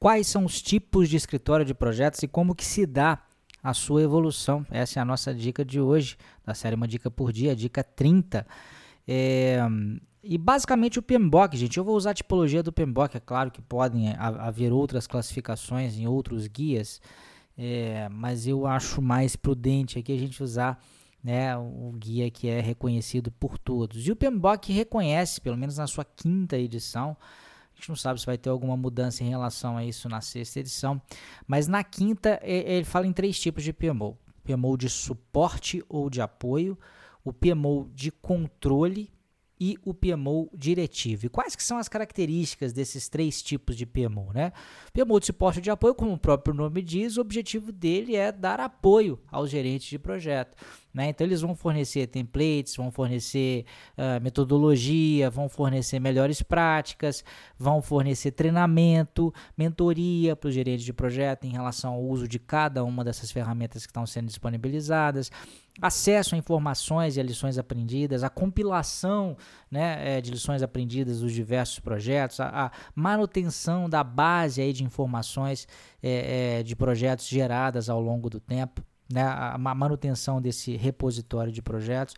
quais são os tipos de escritório de projetos e como que se dá a sua evolução. Essa é a nossa dica de hoje, da série Uma Dica por Dia, dica 30. É, e basicamente o PMBOK, gente, eu vou usar a tipologia do PMBOK, é claro que podem haver outras classificações em outros guias, é, mas eu acho mais prudente aqui a gente usar né, o guia que é reconhecido por todos. E o PMBOK reconhece, pelo menos na sua quinta edição, gente não sabe se vai ter alguma mudança em relação a isso na sexta edição, mas na quinta ele fala em três tipos de PMO: PMO de suporte ou de apoio, o PMO de controle e o PMO diretivo. E quais que são as características desses três tipos de PMO? Né? PMO de suporte de apoio, como o próprio nome diz, o objetivo dele é dar apoio aos gerentes de projeto. Né? Então eles vão fornecer templates, vão fornecer uh, metodologia, vão fornecer melhores práticas, vão fornecer treinamento, mentoria para os gerentes de projeto em relação ao uso de cada uma dessas ferramentas que estão sendo disponibilizadas, acesso a informações e a lições aprendidas, a compilação né, é, de lições aprendidas dos diversos projetos, a, a manutenção da base aí de informações é, é, de projetos geradas ao longo do tempo né, a manutenção desse repositório de projetos.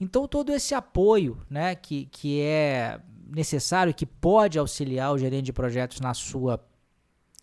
Então, todo esse apoio né, que, que é necessário, que pode auxiliar o gerente de projetos na sua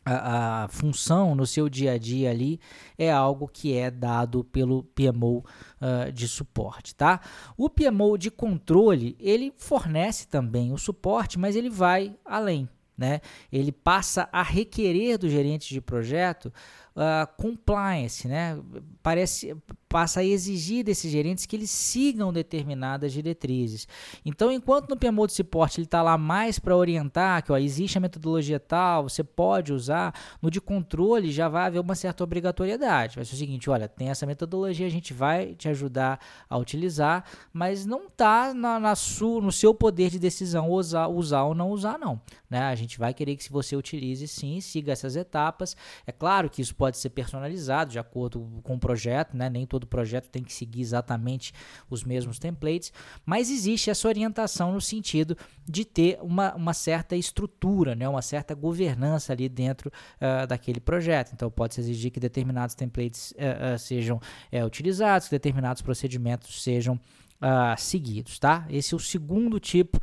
a, a, função no seu dia a dia ali é algo que é dado pelo PMO uh, ah, de suporte, tá? O PMO de controle ele fornece também o suporte, mas ele vai além, né? Ele passa a requerer do gerente de projeto uh, compliance, né? Parece, passa a exigir desses gerentes que eles sigam determinadas diretrizes. Então, enquanto no PMO de suporte ele está lá mais para orientar que ó, existe a metodologia tal, você pode usar, no de controle já vai haver uma certa obrigatoriedade. Vai ser o seguinte, olha, tem essa metodologia, a gente vai te ajudar a utilizar, mas não está na, na no seu poder de decisão usar, usar ou não usar, não. Né? A gente vai querer que se você utilize sim, siga essas etapas. É claro que isso pode ser personalizado de acordo com o projeto, né? nem todo projeto tem que seguir exatamente os mesmos templates, mas existe essa orientação no sentido de ter uma, uma certa estrutura, né, uma certa governança ali dentro uh, daquele projeto. Então, pode-se exigir que determinados templates uh, uh, sejam utilizados, que determinados procedimentos sejam seguidos, tá? Esse é o segundo tipo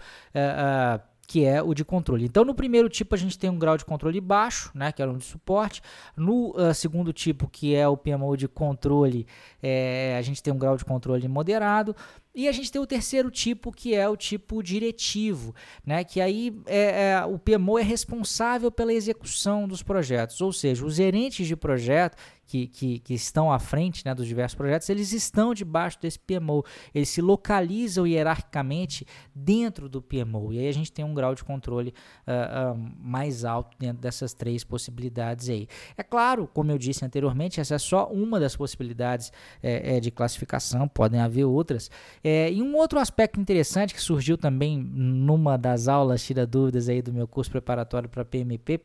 que é o de controle. Então, no primeiro tipo, a gente tem um grau de controle baixo, né, que é o de suporte. No uh, segundo tipo, que é o PMO de controle, é, a gente tem um grau de controle moderado. E a gente tem o terceiro tipo, que é o tipo diretivo, né? que aí é, é, o PMO é responsável pela execução dos projetos, ou seja, os gerentes de projeto que, que, que, estão à frente né, dos diversos projetos, eles estão debaixo desse PMO, eles se localizam hierarquicamente dentro do PMO, e aí a gente tem um grau de controle uh, uh, mais alto dentro dessas três possibilidades aí. É claro, como eu disse anteriormente, essa é só uma das possibilidades é, é, de classificação, podem haver outras. É, e um outro aspecto interessante que surgiu também numa das aulas, tira dúvidas aí do meu curso preparatório para PMP,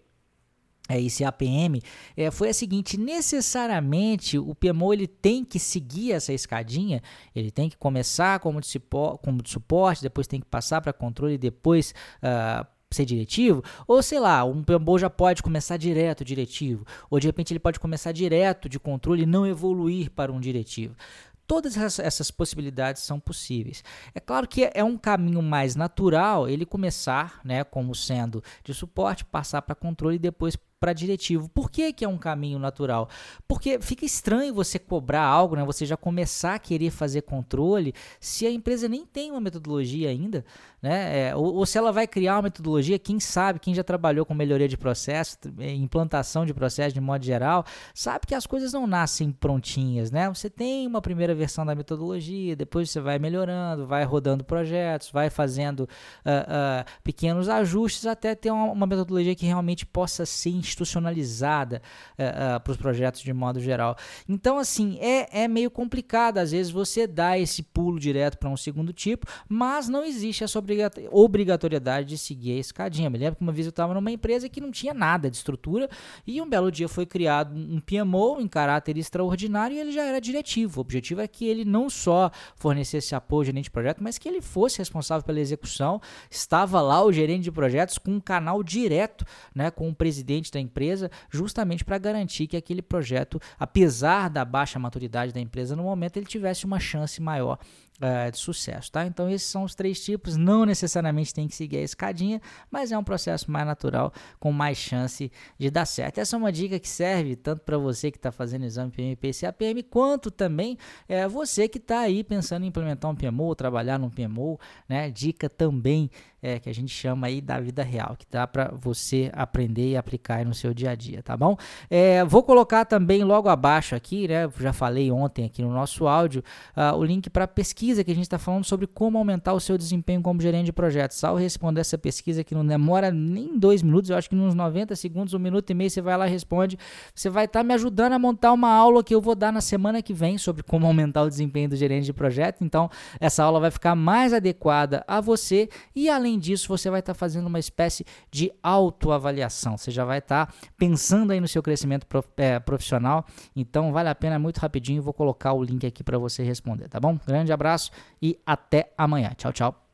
é, esse APM, é, foi a seguinte: necessariamente o PMO ele tem que seguir essa escadinha, ele tem que começar como de, como de suporte, depois tem que passar para controle depois uh, ser diretivo, ou sei lá, um PMO já pode começar direto diretivo, ou de repente ele pode começar direto de controle e não evoluir para um diretivo. Todas essas possibilidades são possíveis. É claro que é um caminho mais natural ele começar, né, como sendo de suporte, passar para controle e depois para diretivo. Por que, que é um caminho natural? Porque fica estranho você cobrar algo, né? você já começar a querer fazer controle, se a empresa nem tem uma metodologia ainda, né? É, ou, ou, se ela vai criar uma metodologia, quem sabe, quem já trabalhou com melhoria de processo, é, implantação de processo de modo geral, sabe que as coisas não nascem prontinhas, né? Você tem uma primeira versão da metodologia, depois você vai melhorando, vai rodando projetos, vai fazendo uh, uh, pequenos ajustes até ter uma, uma metodologia que realmente possa ser institucionalizada uh, eh, uh, eh, para os projetos de modo geral. Então, assim, é, é meio complicado às vezes você dar esse pulo direto para um segundo tipo, mas não existe essa obrigatoriedade de seguir a escadinha. Me lembro que uma vez eu estava numa empresa que não tinha nada de estrutura e um belo dia foi criado um PMO em caráter extraordinário e ele já era diretivo. O objetivo é que ele não só fornecesse apoio ao gerente de projeto, mas que ele fosse responsável pela execução. Estava lá o gerente de projetos com um canal direto né, com o presidente da empresa, justamente para garantir que aquele projeto, apesar da baixa maturidade da empresa no momento, ele tivesse uma chance maior uh, de sucesso, tá? Então esses são os três tipos, não necessariamente tem que seguir a escadinha, mas é um processo mais natural, com mais chance de dar certo. Essa é uma dica que serve tanto para você que está fazendo exame PMP e CAPM, quanto também é, você que está aí pensando em implementar um PMO, trabalhar num PMO, né? Dica também é, que a gente chama aí da vida real, que dá para você aprender e aplicar no seu dia a dia, tá bom? É, vou colocar também logo abaixo aqui, né? Já falei ontem aqui no nosso áudio, uh, o link para pesquisa que a gente está falando sobre como aumentar o seu desempenho como gerente de projetos. Ao responder essa pesquisa que não demora nem dois minutos, eu acho que nos 90 segundos, um minuto e meio, você vai lá e responde. Você vai estar tá me ajudando a montar uma aula que eu vou dar na semana que vem sobre como aumentar o desempenho do gerente de projeto. Então, essa aula vai ficar mais adequada a você e além disso, você vai estar tá fazendo uma espécie de autoavaliação. Você já vai estar tá pensando aí no seu crescimento é, profissional. Então, vale a pena muito rapidinho. Vou colocar o link aqui para você responder, tá bom? Grande abraço e até amanhã. Tchau, tchau.